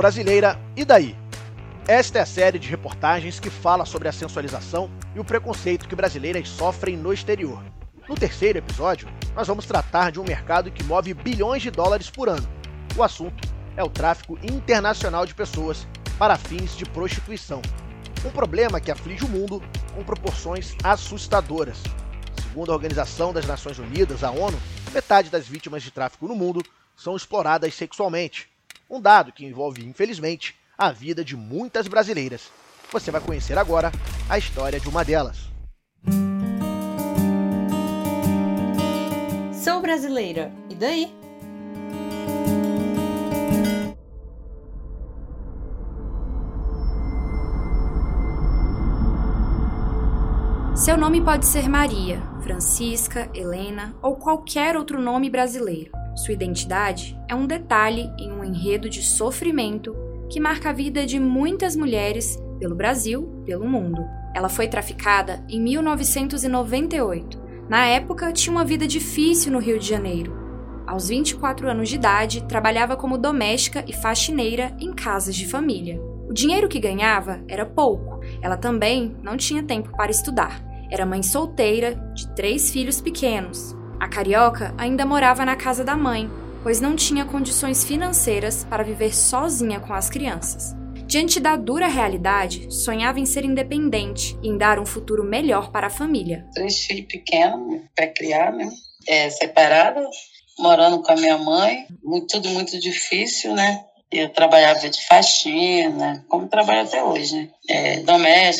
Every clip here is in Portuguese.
brasileira E daí? Esta é a série de reportagens que fala sobre a sensualização e o preconceito que brasileiras sofrem no exterior. No terceiro episódio, nós vamos tratar de um mercado que move bilhões de dólares por ano. O assunto é o tráfico internacional de pessoas para fins de prostituição. Um problema que aflige o mundo com proporções assustadoras. Segundo a Organização das Nações Unidas, a ONU, metade das vítimas de tráfico no mundo são exploradas sexualmente. Um dado que envolve, infelizmente, a vida de muitas brasileiras. Você vai conhecer agora a história de uma delas. Sou brasileira, e daí? Seu nome pode ser Maria, Francisca, Helena ou qualquer outro nome brasileiro. Sua identidade é um detalhe em um enredo de sofrimento que marca a vida de muitas mulheres pelo Brasil, pelo mundo. Ela foi traficada em 1998. Na época, tinha uma vida difícil no Rio de Janeiro. Aos 24 anos de idade, trabalhava como doméstica e faxineira em casas de família. O dinheiro que ganhava era pouco. Ela também não tinha tempo para estudar. Era mãe solteira de três filhos pequenos. A carioca ainda morava na casa da mãe, pois não tinha condições financeiras para viver sozinha com as crianças. Diante da dura realidade, sonhava em ser independente e em dar um futuro melhor para a família. Três filhos pequenos para criar, né? É, separada, morando com a minha mãe, muito, tudo muito difícil, né? Eu trabalhava de faxina, como trabalho até hoje, né? É,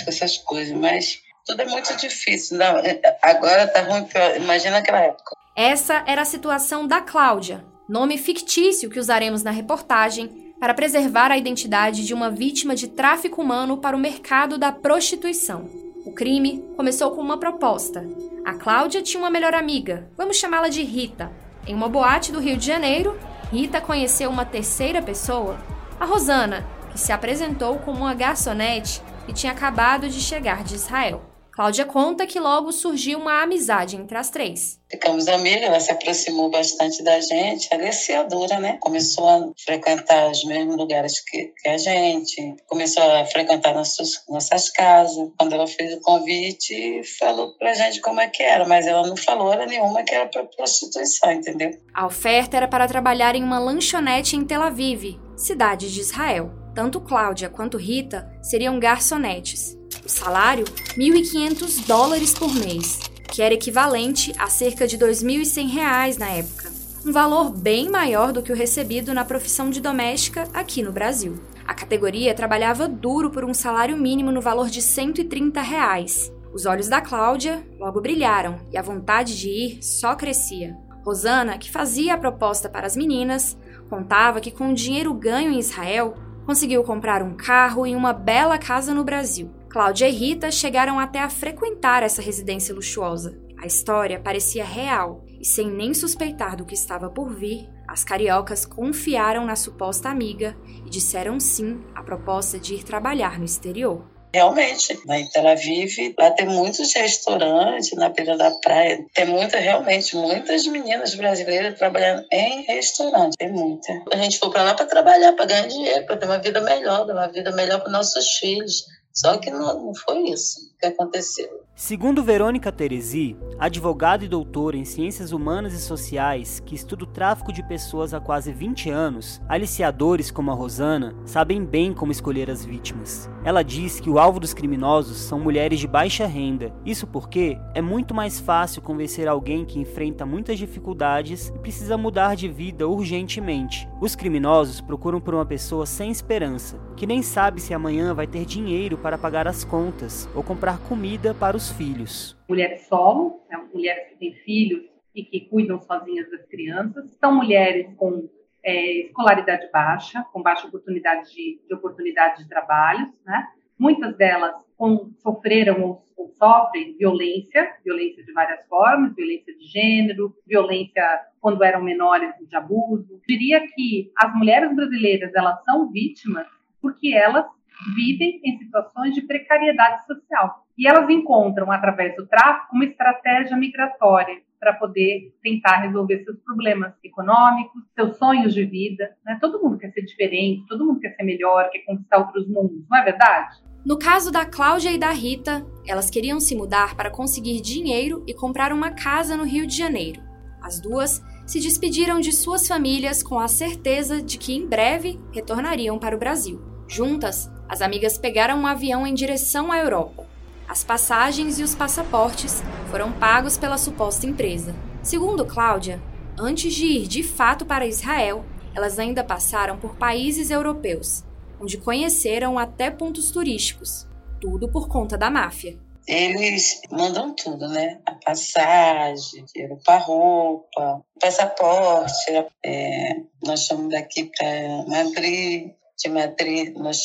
essas coisas, mas tudo é muito difícil. Não, é, agora tá ruim, imagina aquela época. Essa era a situação da Cláudia, nome fictício que usaremos na reportagem para preservar a identidade de uma vítima de tráfico humano para o mercado da prostituição. O crime começou com uma proposta. A Cláudia tinha uma melhor amiga, vamos chamá-la de Rita. Em uma boate do Rio de Janeiro, Rita conheceu uma terceira pessoa, a Rosana, que se apresentou como uma garçonete e tinha acabado de chegar de Israel. Cláudia conta que logo surgiu uma amizade entre as três. Ficamos amigas, ela se aproximou bastante da gente, aliciadora, né? Começou a frequentar os mesmos lugares que, que a gente, começou a frequentar nossas, nossas casas. Quando ela fez o convite, falou pra gente como é que era, mas ela não falou hora nenhuma que era para prostituição, entendeu? A oferta era para trabalhar em uma lanchonete em Tel Aviv, cidade de Israel. Tanto Cláudia quanto Rita seriam garçonetes. Salário, 1.500 dólares por mês, que era equivalente a cerca de 2.100 reais na época. Um valor bem maior do que o recebido na profissão de doméstica aqui no Brasil. A categoria trabalhava duro por um salário mínimo no valor de 130 reais. Os olhos da Cláudia logo brilharam e a vontade de ir só crescia. Rosana, que fazia a proposta para as meninas, contava que com o dinheiro ganho em Israel, conseguiu comprar um carro e uma bela casa no Brasil. Cláudia e Rita chegaram até a frequentar essa residência luxuosa. A história parecia real e, sem nem suspeitar do que estava por vir, as cariocas confiaram na suposta amiga e disseram sim à proposta de ir trabalhar no exterior. Realmente, lá em Tel Aviv, lá tem muitos restaurantes na beira da praia. Tem muita, realmente, muitas meninas brasileiras trabalhando em restaurante. Tem muita. A gente foi para lá para trabalhar, para ganhar dinheiro, para ter uma vida melhor, uma vida melhor para nossos filhos. Só que não, não foi isso que aconteceu. Segundo Verônica Teresi, advogada e doutora em Ciências Humanas e Sociais, que estuda o tráfico de pessoas há quase 20 anos, aliciadores como a Rosana sabem bem como escolher as vítimas. Ela diz que o alvo dos criminosos são mulheres de baixa renda. Isso porque é muito mais fácil convencer alguém que enfrenta muitas dificuldades e precisa mudar de vida urgentemente. Os criminosos procuram por uma pessoa sem esperança, que nem sabe se amanhã vai ter dinheiro para pagar as contas ou comprar comida para os filhos. Mulheres solo, né, mulheres que têm filhos e que cuidam sozinhas das crianças, são mulheres com é, escolaridade baixa, com baixa oportunidade de, de oportunidade de trabalhos, né? Muitas delas com, sofreram ou, ou, sofrem violência, violência de várias formas, violência de gênero, violência quando eram menores de abuso. Diria que as mulheres brasileiras elas são vítimas porque elas vivem em situações de precariedade social. E elas encontram, através do tráfico, uma estratégia migratória para poder tentar resolver seus problemas econômicos, seus sonhos de vida. Né? Todo mundo quer ser diferente, todo mundo quer ser melhor, quer conquistar outros mundos, não é verdade? No caso da Cláudia e da Rita, elas queriam se mudar para conseguir dinheiro e comprar uma casa no Rio de Janeiro. As duas se despediram de suas famílias com a certeza de que em breve retornariam para o Brasil. Juntas, as amigas pegaram um avião em direção à Europa. As passagens e os passaportes foram pagos pela suposta empresa. Segundo Cláudia, antes de ir de fato para Israel, elas ainda passaram por países europeus, onde conheceram até pontos turísticos, tudo por conta da máfia. Eles mandam tudo, né? A passagem, dinheiro para roupa, passaporte. É, nós fomos daqui para Madrid, de Madrid nós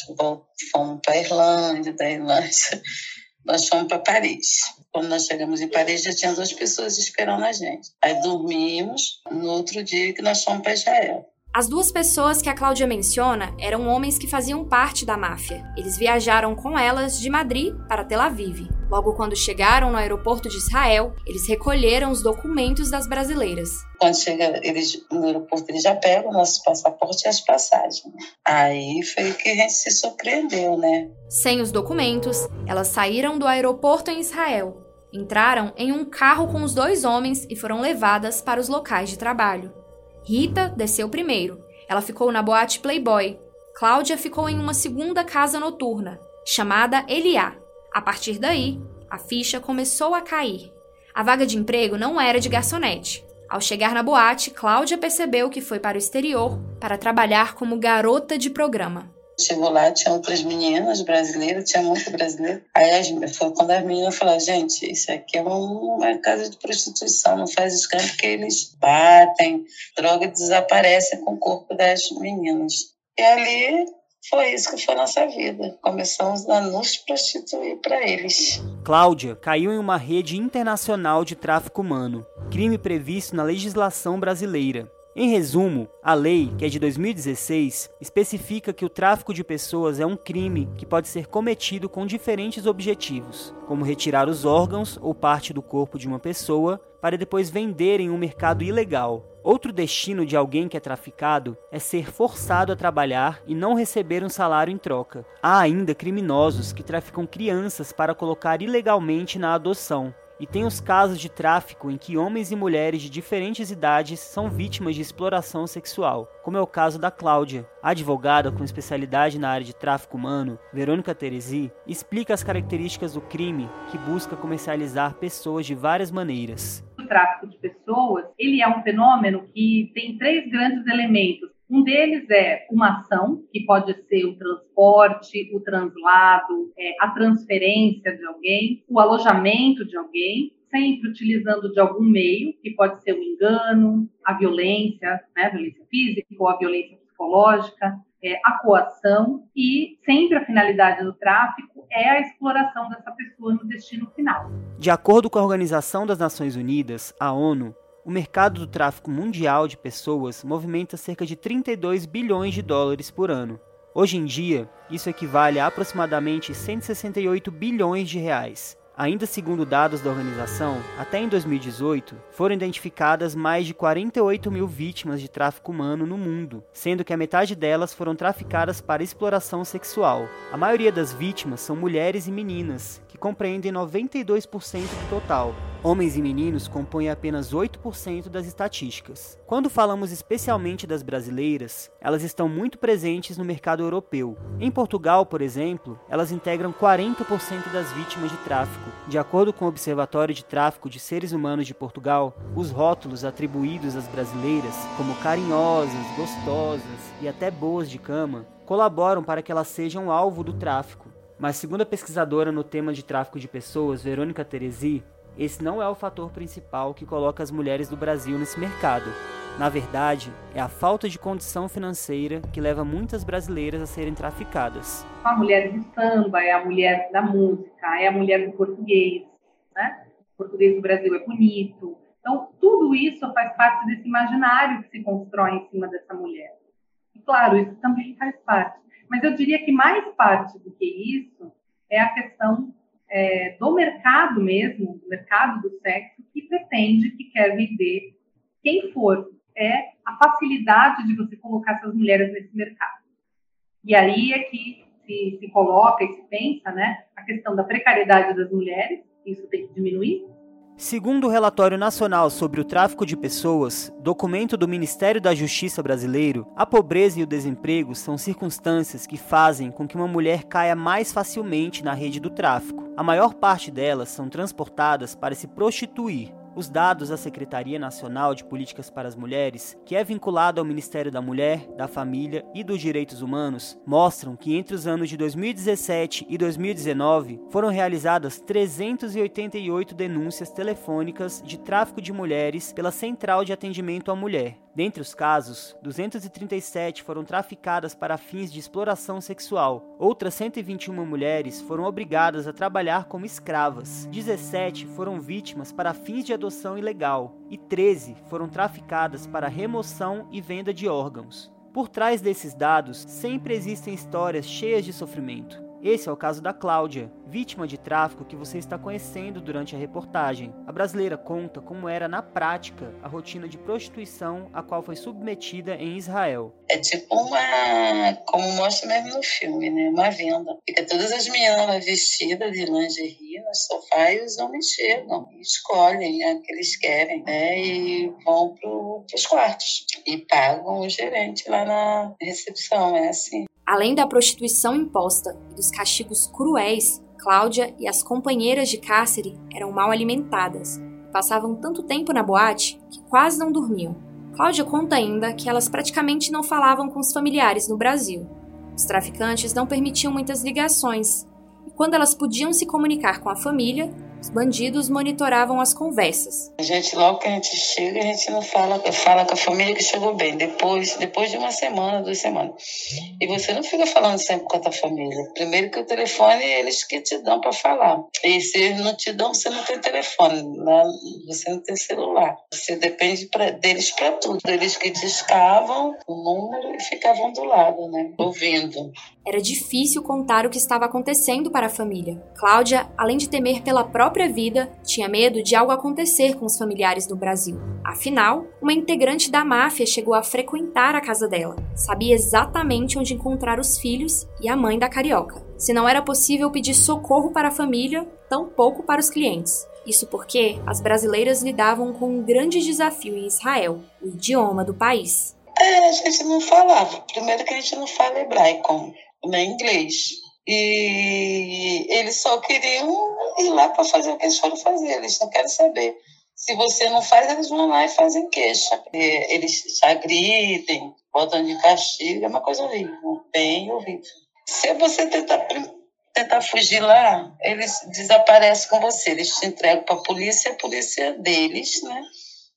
fomos para Irlanda, da Irlanda nós fomos para Paris. Quando nós chegamos em Paris, já tinha duas pessoas esperando a gente. Aí dormimos no outro dia que nós fomos para Israel. As duas pessoas que a Cláudia menciona eram homens que faziam parte da máfia. Eles viajaram com elas de Madrid para Tel Aviv. Logo quando chegaram no aeroporto de Israel, eles recolheram os documentos das brasileiras. Quando chega eles, no aeroporto, eles já pegam o nosso passaporte e as passagens. Aí foi que a gente se surpreendeu, né? Sem os documentos, elas saíram do aeroporto em Israel, entraram em um carro com os dois homens e foram levadas para os locais de trabalho. Rita desceu primeiro. Ela ficou na boate Playboy. Cláudia ficou em uma segunda casa noturna, chamada Eliá. A partir daí, a ficha começou a cair. A vaga de emprego não era de garçonete. Ao chegar na boate, Cláudia percebeu que foi para o exterior para trabalhar como garota de programa. Chegou lá, tinha outras meninas brasileiras, tinha muito brasileiro. Aí foi quando as meninas falaram, gente, isso aqui é uma casa de prostituição, não faz escândalo porque eles batem, droga desaparece com o corpo das meninas. E ali foi isso que foi nossa vida. Começamos a nos prostituir para eles. Cláudia caiu em uma rede internacional de tráfico humano, crime previsto na legislação brasileira. Em resumo, a lei, que é de 2016, especifica que o tráfico de pessoas é um crime que pode ser cometido com diferentes objetivos, como retirar os órgãos ou parte do corpo de uma pessoa para depois vender em um mercado ilegal. Outro destino de alguém que é traficado é ser forçado a trabalhar e não receber um salário em troca. Há ainda criminosos que traficam crianças para colocar ilegalmente na adoção, e tem os casos de tráfico em que homens e mulheres de diferentes idades são vítimas de exploração sexual, como é o caso da Cláudia. Advogada com especialidade na área de tráfico humano, Verônica Teresi, explica as características do crime que busca comercializar pessoas de várias maneiras. Tráfico de pessoas, ele é um fenômeno que tem três grandes elementos. Um deles é uma ação, que pode ser o transporte, o translado, é, a transferência de alguém, o alojamento de alguém, sempre utilizando de algum meio, que pode ser o engano, a violência, né, a violência física ou a violência psicológica, é, a coação e sempre a finalidade do tráfico é a exploração dessa pessoa no destino final. De acordo com a Organização das Nações Unidas, a ONU, o mercado do tráfico mundial de pessoas movimenta cerca de 32 bilhões de dólares por ano. Hoje em dia, isso equivale a aproximadamente 168 bilhões de reais. Ainda segundo dados da organização, até em 2018 foram identificadas mais de 48 mil vítimas de tráfico humano no mundo, sendo que a metade delas foram traficadas para exploração sexual. A maioria das vítimas são mulheres e meninas, que compreendem 92% do total, Homens e meninos compõem apenas 8% das estatísticas. Quando falamos especialmente das brasileiras, elas estão muito presentes no mercado europeu. Em Portugal, por exemplo, elas integram 40% das vítimas de tráfico. De acordo com o Observatório de Tráfico de Seres Humanos de Portugal, os rótulos atribuídos às brasileiras, como carinhosas, gostosas e até boas de cama, colaboram para que elas sejam alvo do tráfico. Mas, segundo a pesquisadora no tema de tráfico de pessoas, Verônica Teresi, esse não é o fator principal que coloca as mulheres do Brasil nesse mercado. Na verdade, é a falta de condição financeira que leva muitas brasileiras a serem traficadas. A mulher do samba, é a mulher da música, é a mulher do português. Né? O português do Brasil é bonito. Então, tudo isso faz parte desse imaginário que se constrói em cima dessa mulher. E, claro, isso também faz parte. Mas eu diria que mais parte do que isso é a questão é, do mercado mesmo, do mercado do sexo, que entende que quer vender quem for. É a facilidade de você colocar essas mulheres nesse mercado. E aí é que se, se coloca e se pensa né, a questão da precariedade das mulheres, isso tem que diminuir, Segundo o Relatório Nacional sobre o Tráfico de Pessoas, documento do Ministério da Justiça brasileiro, a pobreza e o desemprego são circunstâncias que fazem com que uma mulher caia mais facilmente na rede do tráfico. A maior parte delas são transportadas para se prostituir, os dados da Secretaria Nacional de Políticas para as Mulheres, que é vinculado ao Ministério da Mulher, da Família e dos Direitos Humanos, mostram que entre os anos de 2017 e 2019 foram realizadas 388 denúncias telefônicas de tráfico de mulheres pela Central de Atendimento à Mulher. Dentre os casos, 237 foram traficadas para fins de exploração sexual. Outras 121 mulheres foram obrigadas a trabalhar como escravas. 17 foram vítimas para fins de adoção ilegal e 13 foram traficadas para remoção e venda de órgãos. Por trás desses dados, sempre existem histórias cheias de sofrimento. Esse é o caso da Cláudia, vítima de tráfico que você está conhecendo durante a reportagem. A brasileira conta como era na prática a rotina de prostituição a qual foi submetida em Israel. É tipo uma, como mostra mesmo no filme, né? Uma venda. Fica todas as meninas vestidas de lingerie no sofá e os homens chegam escolhem a que eles querem, né? E vão para os quartos e pagam o gerente lá na recepção, é assim. Além da prostituição imposta e dos castigos cruéis, Cláudia e as companheiras de cárcere eram mal alimentadas. Passavam tanto tempo na boate que quase não dormiam. Cláudia conta ainda que elas praticamente não falavam com os familiares no Brasil. Os traficantes não permitiam muitas ligações, e quando elas podiam se comunicar com a família, os bandidos monitoravam as conversas. A gente, logo que a gente chega, a gente não fala, fala com a família que chegou bem. Depois, depois de uma semana, duas semanas. E você não fica falando sempre com a tua família. Primeiro que o telefone eles que te dão para falar. E se eles não te dão, você não tem telefone, né? você não tem celular. Você depende pra, deles para tudo. Eles que discavam o número e ficavam do lado, né? Ouvindo. Era difícil contar o que estava acontecendo para a família. Cláudia, além de temer pela própria vida, tinha medo de algo acontecer com os familiares no Brasil. Afinal, uma integrante da máfia chegou a frequentar a casa dela. Sabia exatamente onde encontrar os filhos e a mãe da carioca. Se não era possível pedir socorro para a família, tampouco para os clientes. Isso porque as brasileiras lidavam com um grande desafio em Israel, o idioma do país. É, a gente não falava. Primeiro que a gente não fala hebraico nem inglês. E eles só queriam ir lá para fazer o que eles foram fazer, eles não querem saber. Se você não faz, eles vão lá e fazem queixa. Eles agridem, botam de castigo, é uma coisa horrível, bem horrível. Se você tentar, tentar fugir lá, eles desaparecem com você, eles te entregam para a polícia, a polícia deles, né?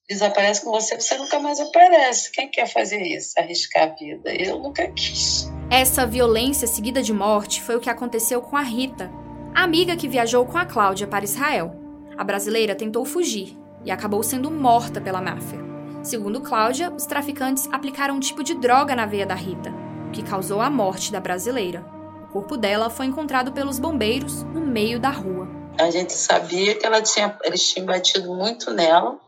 Desaparece com você, você nunca mais aparece. Quem quer fazer isso? Arriscar a vida? Eu nunca quis. Essa violência seguida de morte foi o que aconteceu com a Rita, a amiga que viajou com a Cláudia para Israel. A brasileira tentou fugir e acabou sendo morta pela máfia. Segundo Cláudia, os traficantes aplicaram um tipo de droga na veia da Rita, o que causou a morte da brasileira. O corpo dela foi encontrado pelos bombeiros no meio da rua. A gente sabia que ela tinha, eles tinham batido muito nela.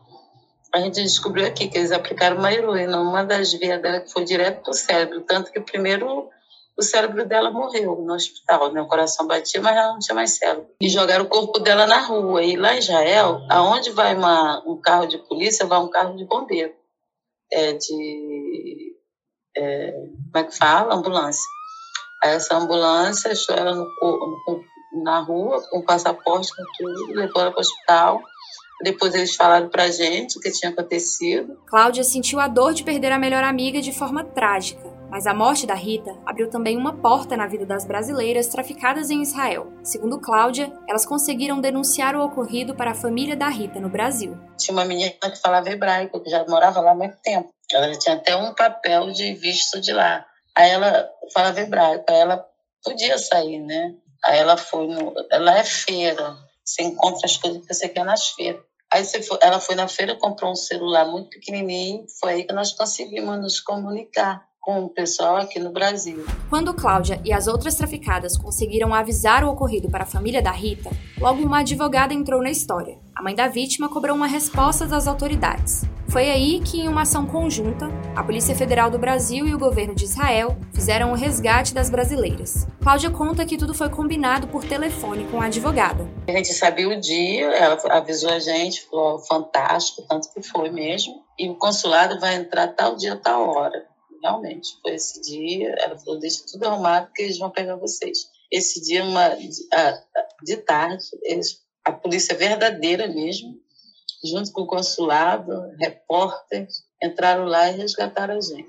A gente descobriu aqui que eles aplicaram uma heroína, uma das veias dela que foi direto para o cérebro, tanto que primeiro o cérebro dela morreu no hospital, né? O coração batia, mas ela não tinha mais cérebro. E jogaram o corpo dela na rua. E lá em Israel, aonde vai uma, um carro de polícia, vai um carro de bombeiro. É de... É, como é que fala? Ambulância. Aí essa ambulância achou ela no, no, na rua, com passaporte, com tudo, levou ela para o hospital. Depois eles falaram pra gente o que tinha acontecido. Cláudia sentiu a dor de perder a melhor amiga de forma trágica. Mas a morte da Rita abriu também uma porta na vida das brasileiras traficadas em Israel. Segundo Cláudia, elas conseguiram denunciar o ocorrido para a família da Rita no Brasil. Tinha uma menina que falava hebraico, que já morava lá há muito tempo. Ela tinha até um papel de visto de lá. Aí ela falava hebraico, aí ela podia sair, né? Aí ela foi no. Lá é feira, você encontra as coisas que você quer nas feiras. Aí foi, ela foi na feira, comprou um celular muito pequenininho, foi aí que nós conseguimos nos comunicar com o pessoal aqui no Brasil. Quando Cláudia e as outras traficadas conseguiram avisar o ocorrido para a família da Rita, logo uma advogada entrou na história, a mãe da vítima cobrou uma resposta das autoridades. Foi aí que, em uma ação conjunta, a Polícia Federal do Brasil e o governo de Israel fizeram o resgate das brasileiras. Cláudia conta que tudo foi combinado por telefone com a advogada. A gente sabia o dia, ela avisou a gente, falou fantástico, tanto que foi mesmo. E o consulado vai entrar tal dia, tal hora. Realmente, foi esse dia. Ela falou: deixa tudo arrumado que eles vão pegar vocês. Esse dia, uma, de tarde, eles, a polícia verdadeira mesmo, junto com o consulado, repórteres, entraram lá e resgataram a gente.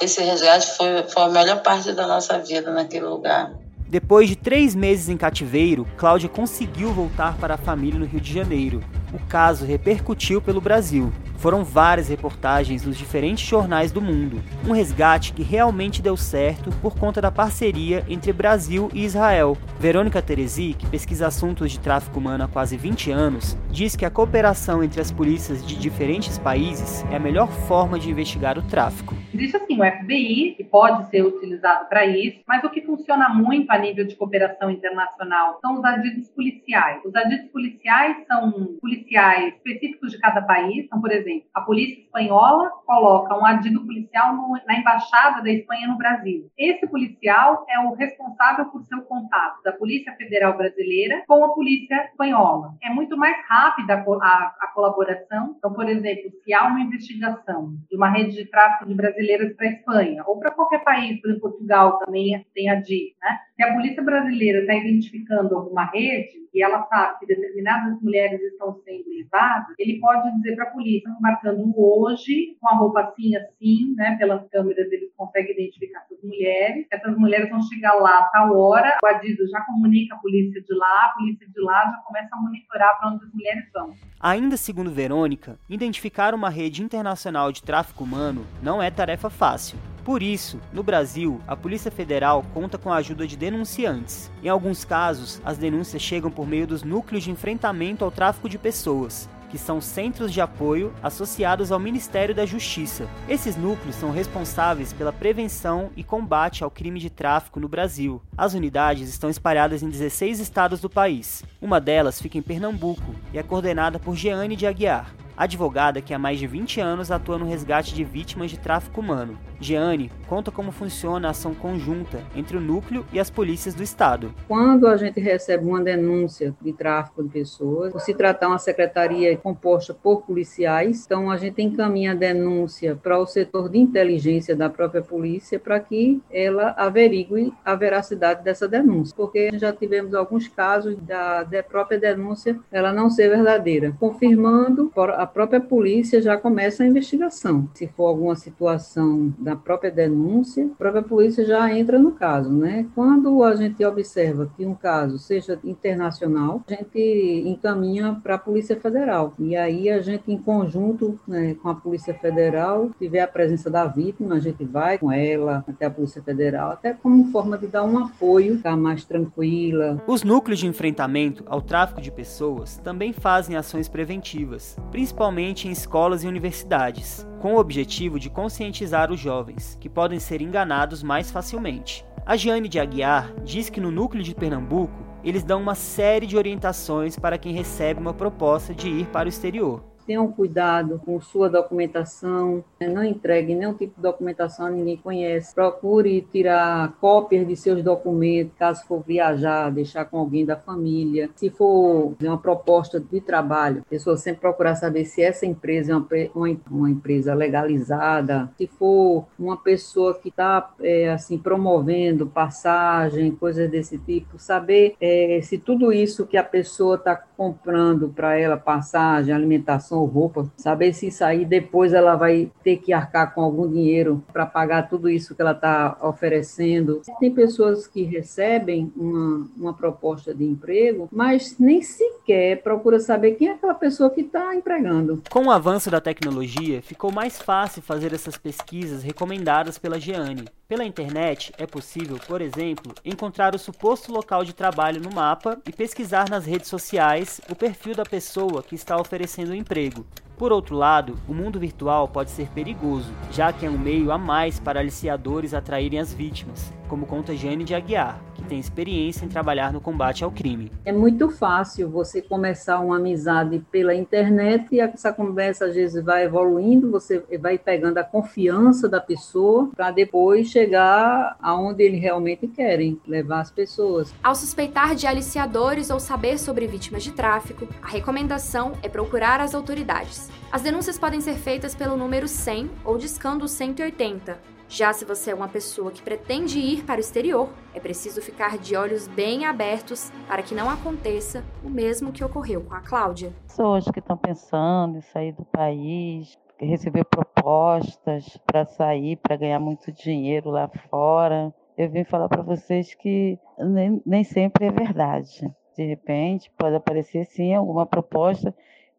Esse resgate foi, foi a melhor parte da nossa vida naquele lugar. Depois de três meses em cativeiro, Cláudia conseguiu voltar para a família no Rio de Janeiro. O caso repercutiu pelo Brasil. Foram várias reportagens nos diferentes jornais do mundo. Um resgate que realmente deu certo por conta da parceria entre Brasil e Israel. Verônica Teresi, que pesquisa assuntos de tráfico humano há quase 20 anos, diz que a cooperação entre as polícias de diferentes países é a melhor forma de investigar o tráfico. Existe assim o FBI, que pode ser utilizado para isso, mas o que funciona muito a nível de cooperação internacional são os adidos policiais. Os adidos policiais são policiais específicos de cada país. Então, por exemplo, a polícia espanhola coloca um adido policial no, na embaixada da Espanha no Brasil. Esse policial é o responsável por seu contato da Polícia Federal Brasileira com a polícia espanhola. É muito mais rápida a, a, a colaboração. Então, por exemplo, se há uma investigação de uma rede de tráfico de brasileiras para a Espanha ou para qualquer país, por exemplo, Portugal também tem a DIC, né? Se a polícia brasileira está identificando alguma rede e ela sabe que determinadas mulheres estão sendo levadas, ele pode dizer para a polícia, marcando hoje, com a roupa assim, assim, né? Pelas câmeras eles conseguem identificar essas mulheres. Essas mulheres vão chegar lá a tal hora, o Adido já comunica a polícia de lá, a polícia de lá já começa a monitorar para onde as mulheres vão. Ainda segundo Verônica, identificar uma rede internacional de tráfico humano não é tarefa fácil. Por isso, no Brasil, a Polícia Federal conta com a ajuda de denunciantes. Em alguns casos, as denúncias chegam por meio dos núcleos de enfrentamento ao tráfico de pessoas, que são centros de apoio associados ao Ministério da Justiça. Esses núcleos são responsáveis pela prevenção e combate ao crime de tráfico no Brasil. As unidades estão espalhadas em 16 estados do país. Uma delas fica em Pernambuco e é coordenada por Jeane de Aguiar advogada que há mais de 20 anos atua no resgate de vítimas de tráfico humano. Jeane conta como funciona a ação conjunta entre o núcleo e as polícias do estado. Quando a gente recebe uma denúncia de tráfico de pessoas, se tratar uma secretaria composta por policiais, então a gente encaminha a denúncia para o setor de inteligência da própria polícia para que ela averigue a veracidade dessa denúncia, porque já tivemos alguns casos da, da própria denúncia ela não ser verdadeira, confirmando a própria polícia já começa a investigação. Se for alguma situação da própria denúncia, a própria polícia já entra no caso, né? Quando a gente observa que um caso seja internacional, a gente encaminha para a Polícia Federal. E aí a gente, em conjunto né, com a Polícia Federal, tiver a presença da vítima, a gente vai com ela até a Polícia Federal, até como forma de dar um apoio, ficar mais tranquila. Os núcleos de enfrentamento ao tráfico de pessoas também fazem ações preventivas, principalmente principalmente em escolas e universidades, com o objetivo de conscientizar os jovens, que podem ser enganados mais facilmente. A Giane de Aguiar diz que no núcleo de Pernambuco eles dão uma série de orientações para quem recebe uma proposta de ir para o exterior tenham cuidado com sua documentação, né? não entregue nenhum tipo de documentação a ninguém conhece. Procure tirar cópias de seus documentos, caso for viajar, deixar com alguém da família. Se for uma proposta de trabalho, a pessoa sempre procurar saber se essa empresa é uma, uma, uma empresa legalizada, se for uma pessoa que está é, assim promovendo passagem, coisas desse tipo, saber é, se tudo isso que a pessoa está comprando para ela, passagem, alimentação, ou roupa, saber se sair depois ela vai ter que arcar com algum dinheiro para pagar tudo isso que ela está oferecendo. Tem pessoas que recebem uma, uma proposta de emprego, mas nem sequer procura saber quem é aquela pessoa que está empregando. Com o avanço da tecnologia, ficou mais fácil fazer essas pesquisas recomendadas pela Giane. Pela internet, é possível, por exemplo, encontrar o suposto local de trabalho no mapa e pesquisar nas redes sociais o perfil da pessoa que está oferecendo o emprego. Por outro lado, o mundo virtual pode ser perigoso, já que é um meio a mais para aliciadores atraírem as vítimas, como conta Jane de Aguiar, que tem experiência em trabalhar no combate ao crime. É muito fácil você começar uma amizade pela internet e essa conversa às vezes vai evoluindo, você vai pegando a confiança da pessoa para depois chegar aonde eles realmente querem levar as pessoas. Ao suspeitar de aliciadores ou saber sobre vítimas de tráfico, a recomendação é procurar as autoridades. As denúncias podem ser feitas pelo número 100 ou discando 180 já se você é uma pessoa que pretende ir para o exterior, é preciso ficar de olhos bem abertos para que não aconteça o mesmo que ocorreu com a Cláudia. Pessoas que estão pensando em sair do país, receber propostas para sair, para ganhar muito dinheiro lá fora. Eu vim falar para vocês que nem, nem sempre é verdade. De repente, pode aparecer sim alguma proposta,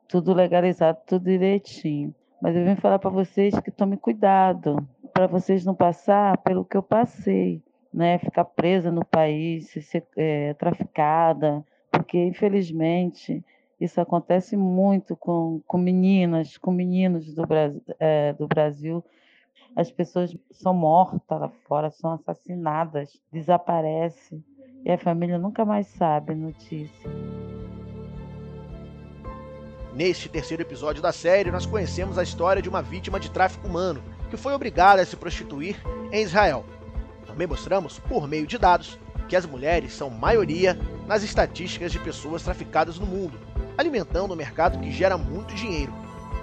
tudo legalizado, tudo direitinho. Mas eu vim falar para vocês que tome cuidado, para vocês não passar pelo que eu passei, né? Ficar presa no país, ser é, traficada, porque infelizmente isso acontece muito com, com meninas, com meninos do, é, do Brasil. As pessoas são mortas lá fora, são assassinadas, desaparecem e a família nunca mais sabe notícia. Neste terceiro episódio da série, nós conhecemos a história de uma vítima de tráfico humano que foi obrigada a se prostituir em Israel. Também mostramos, por meio de dados, que as mulheres são maioria nas estatísticas de pessoas traficadas no mundo, alimentando um mercado que gera muito dinheiro.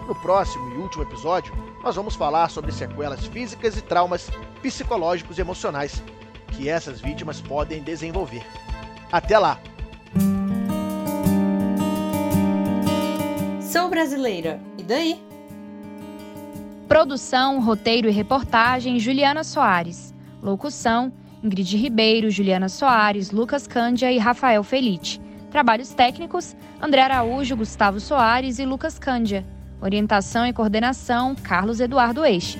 No próximo e último episódio, nós vamos falar sobre sequelas físicas e traumas psicológicos e emocionais que essas vítimas podem desenvolver. Até lá! Sou brasileira, e daí? Produção, roteiro e reportagem: Juliana Soares. Locução: Ingrid Ribeiro, Juliana Soares, Lucas Cândia e Rafael Felite. Trabalhos técnicos: André Araújo, Gustavo Soares e Lucas Cândia. Orientação e coordenação: Carlos Eduardo Eixe.